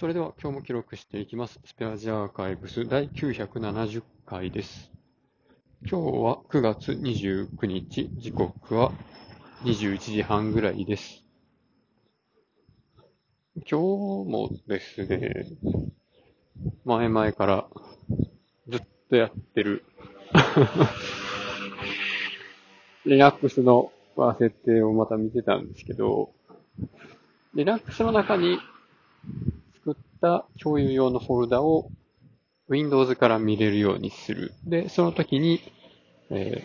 それでは今日も記録していきます。スペアジアーカイブス第970回です。今日は9月29日、時刻は21時半ぐらいです。今日もですね、前々からずっとやってる Linux の設定をまた見てたんですけど、Linux の中にた共有用のフォルダを Windows から見れるようにする。で、その時に、え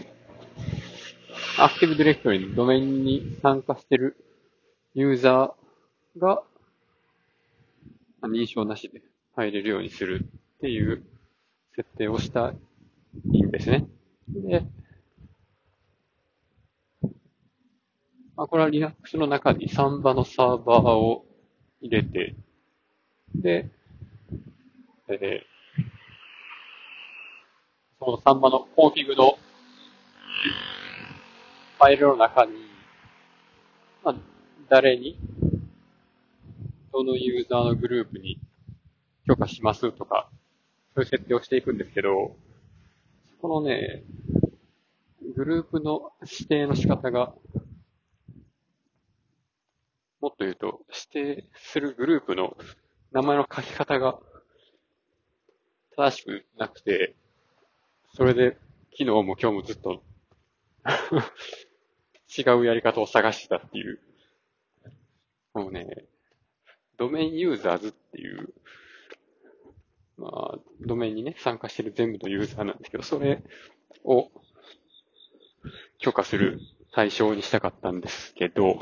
ー、Active Directory のドメインに参加してるユーザーが認証なしで入れるようにするっていう設定をしたいんですね。で、まあ、これは Linux の中に Samba のサーバーを入れて、で、えーその Samba のコンフィグのファイルの中に、まあ、誰に、どのユーザーのグループに許可しますとか、そういう設定をしていくんですけど、このね、グループの指定の仕方が、もっと言うと、指定するグループの名前の書き方が正しくなくて、それで昨日も今日もずっと 違うやり方を探してたっていう。もうね、ドメインユーザーズっていう、まあ、ドメインにね、参加してる全部のユーザーなんですけど、それを許可する対象にしたかったんですけど、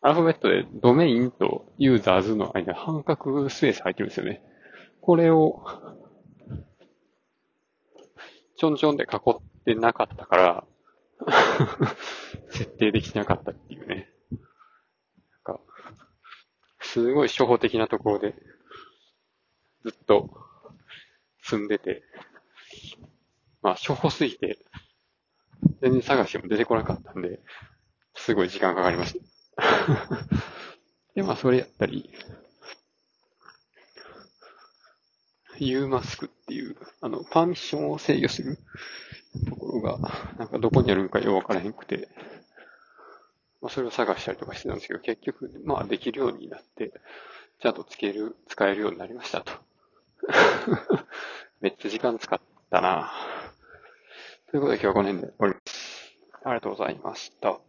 アルファベットでドメインとユーザーズの間半角スペース入ってるんですよね。これを、ちょんちょんで囲ってなかったから、設定できなかったっていうね。なんか、すごい初歩的なところで、ずっと積んでて、まあ初歩すぎて、全然探しても出てこなかったんで、すごい時間かかりました。で、まあそれやったり、UMask っていう、あの、パーミッションを制御するところが、なんかどこにあるのかよくわからへんくて、まあそれを探したりとかしてたんですけど、結局、まあできるようになって、ちゃんとつける、使えるようになりましたと。めっちゃ時間使ったなということで今日はこの辺で終わります。ありがとうございました。